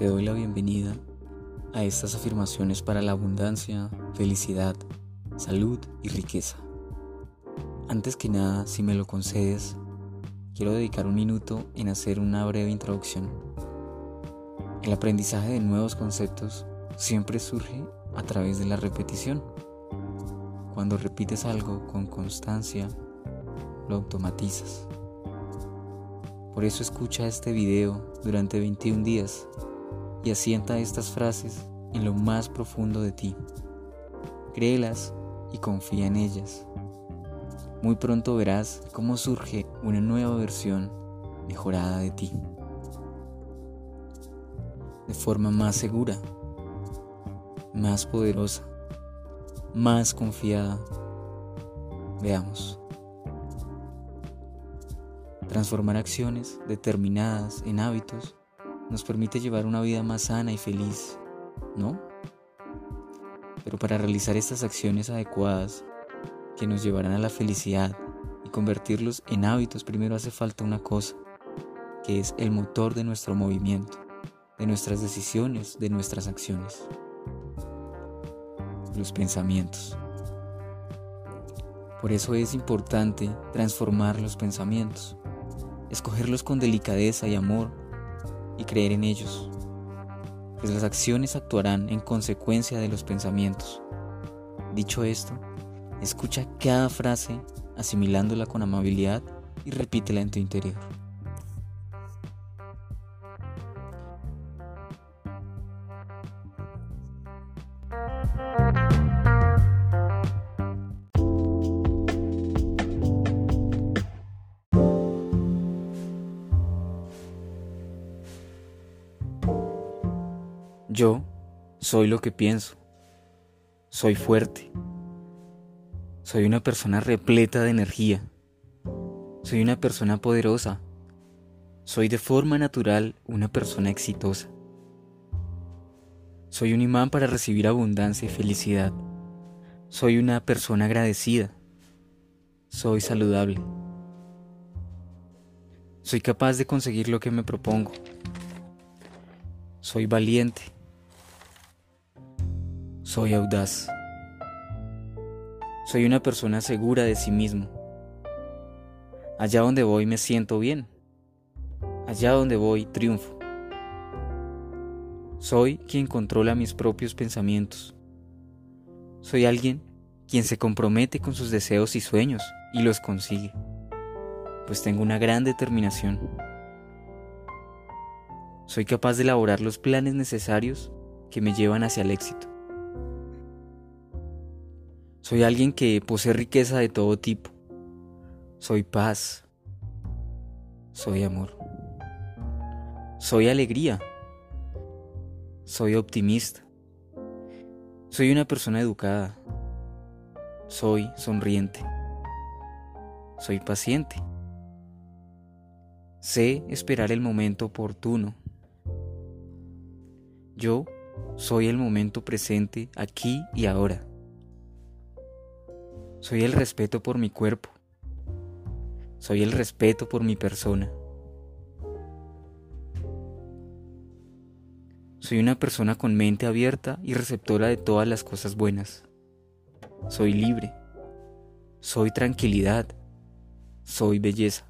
Te doy la bienvenida a estas afirmaciones para la abundancia, felicidad, salud y riqueza. Antes que nada, si me lo concedes, quiero dedicar un minuto en hacer una breve introducción. El aprendizaje de nuevos conceptos siempre surge a través de la repetición. Cuando repites algo con constancia, lo automatizas. Por eso escucha este video durante 21 días y asienta estas frases en lo más profundo de ti. Créelas y confía en ellas. Muy pronto verás cómo surge una nueva versión mejorada de ti. De forma más segura, más poderosa, más confiada. Veamos. Transformar acciones determinadas en hábitos nos permite llevar una vida más sana y feliz, ¿no? Pero para realizar estas acciones adecuadas que nos llevarán a la felicidad y convertirlos en hábitos, primero hace falta una cosa, que es el motor de nuestro movimiento, de nuestras decisiones, de nuestras acciones. Los pensamientos. Por eso es importante transformar los pensamientos, escogerlos con delicadeza y amor y creer en ellos, pues las acciones actuarán en consecuencia de los pensamientos. Dicho esto, escucha cada frase asimilándola con amabilidad y repítela en tu interior. Yo soy lo que pienso. Soy fuerte. Soy una persona repleta de energía. Soy una persona poderosa. Soy de forma natural una persona exitosa. Soy un imán para recibir abundancia y felicidad. Soy una persona agradecida. Soy saludable. Soy capaz de conseguir lo que me propongo. Soy valiente. Soy audaz. Soy una persona segura de sí mismo. Allá donde voy me siento bien. Allá donde voy triunfo. Soy quien controla mis propios pensamientos. Soy alguien quien se compromete con sus deseos y sueños y los consigue, pues tengo una gran determinación. Soy capaz de elaborar los planes necesarios que me llevan hacia el éxito. Soy alguien que posee riqueza de todo tipo. Soy paz. Soy amor. Soy alegría. Soy optimista. Soy una persona educada. Soy sonriente. Soy paciente. Sé esperar el momento oportuno. Yo soy el momento presente aquí y ahora. Soy el respeto por mi cuerpo. Soy el respeto por mi persona. Soy una persona con mente abierta y receptora de todas las cosas buenas. Soy libre. Soy tranquilidad. Soy belleza.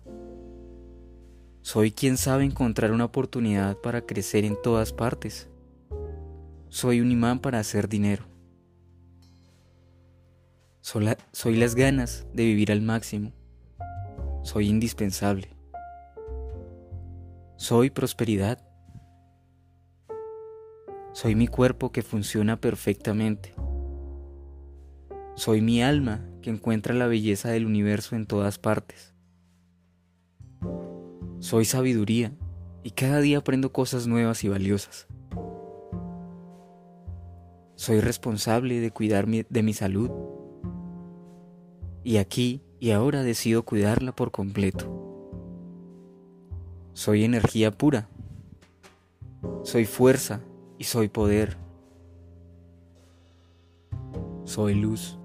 Soy quien sabe encontrar una oportunidad para crecer en todas partes. Soy un imán para hacer dinero. Soy, las ganas de vivir al máximo. Soy indispensable. Soy prosperidad. Soy mi cuerpo que funciona perfectamente. Soy mi alma que encuentra la belleza del universo en todas partes. Soy sabiduría y cada día aprendo cosas nuevas y valiosas. Soy responsable de cuidar de mi salud y aquí y ahora decido cuidarla por completo. Soy energía pura, soy fuerza y soy poder. Soy luz.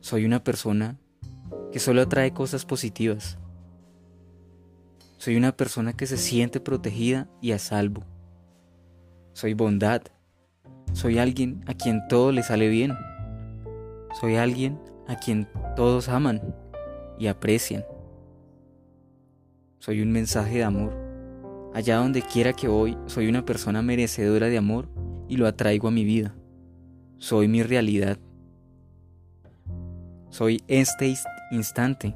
Soy una persona que solo atrae cosas positivas. Soy una persona que se siente protegida y a salvo. Soy bondad. Soy alguien a quien todo le sale bien. Soy alguien a quien todos aman y aprecian. Soy un mensaje de amor. Allá donde quiera que voy, soy una persona merecedora de amor y lo atraigo a mi vida. Soy mi realidad. Soy este instante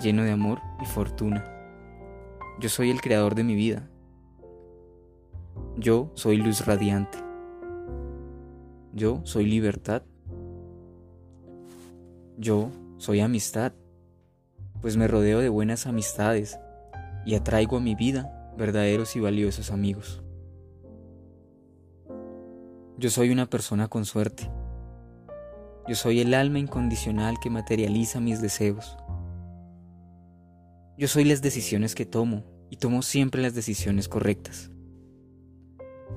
lleno de amor y fortuna. Yo soy el creador de mi vida. Yo soy luz radiante. Yo soy libertad. Yo soy amistad, pues me rodeo de buenas amistades y atraigo a mi vida verdaderos y valiosos amigos. Yo soy una persona con suerte. Yo soy el alma incondicional que materializa mis deseos. Yo soy las decisiones que tomo y tomo siempre las decisiones correctas.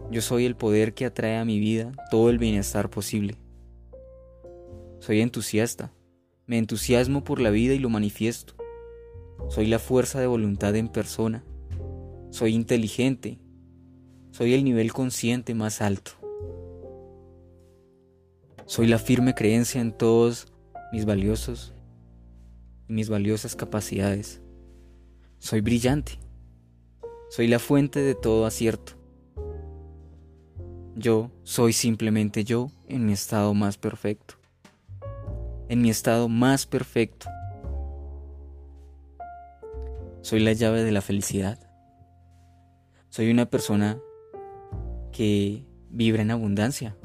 Yo soy el poder que atrae a mi vida todo el bienestar posible. Soy entusiasta, me entusiasmo por la vida y lo manifiesto. Soy la fuerza de voluntad en persona. Soy inteligente. Soy el nivel consciente más alto. Soy la firme creencia en todos mis valiosos y mis valiosas capacidades. Soy brillante. Soy la fuente de todo acierto. Yo soy simplemente yo en mi estado más perfecto. En mi estado más perfecto. Soy la llave de la felicidad. Soy una persona que vibra en abundancia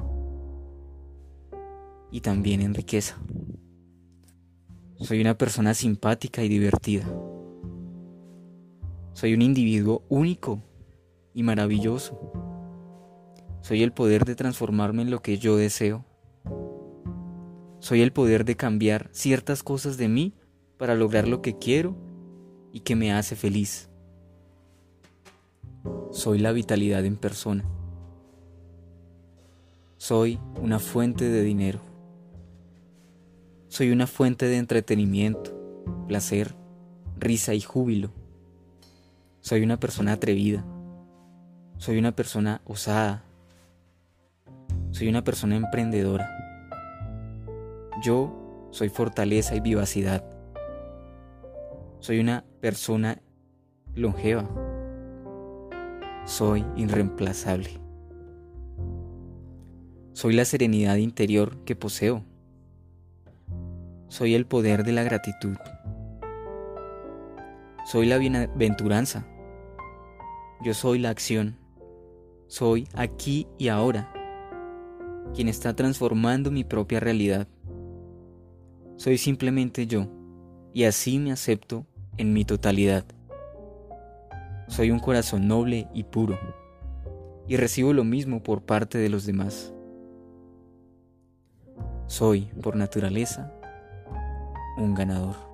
y también en riqueza. Soy una persona simpática y divertida. Soy un individuo único y maravilloso. Soy el poder de transformarme en lo que yo deseo. Soy el poder de cambiar ciertas cosas de mí para lograr lo que quiero y que me hace feliz. Soy la vitalidad en persona. Soy una fuente de dinero. Soy una fuente de entretenimiento, placer, risa y júbilo. Soy una persona atrevida. Soy una persona osada. Soy una persona emprendedora. Yo soy fortaleza y vivacidad. Soy una persona longeva. Soy irreemplazable. Soy la serenidad interior que poseo. Soy el poder de la gratitud. Soy la bienaventuranza. Yo soy la acción. Soy aquí y ahora quien está transformando mi propia realidad. Soy simplemente yo y así me acepto en mi totalidad. Soy un corazón noble y puro, y recibo lo mismo por parte de los demás. Soy, por naturaleza, un ganador.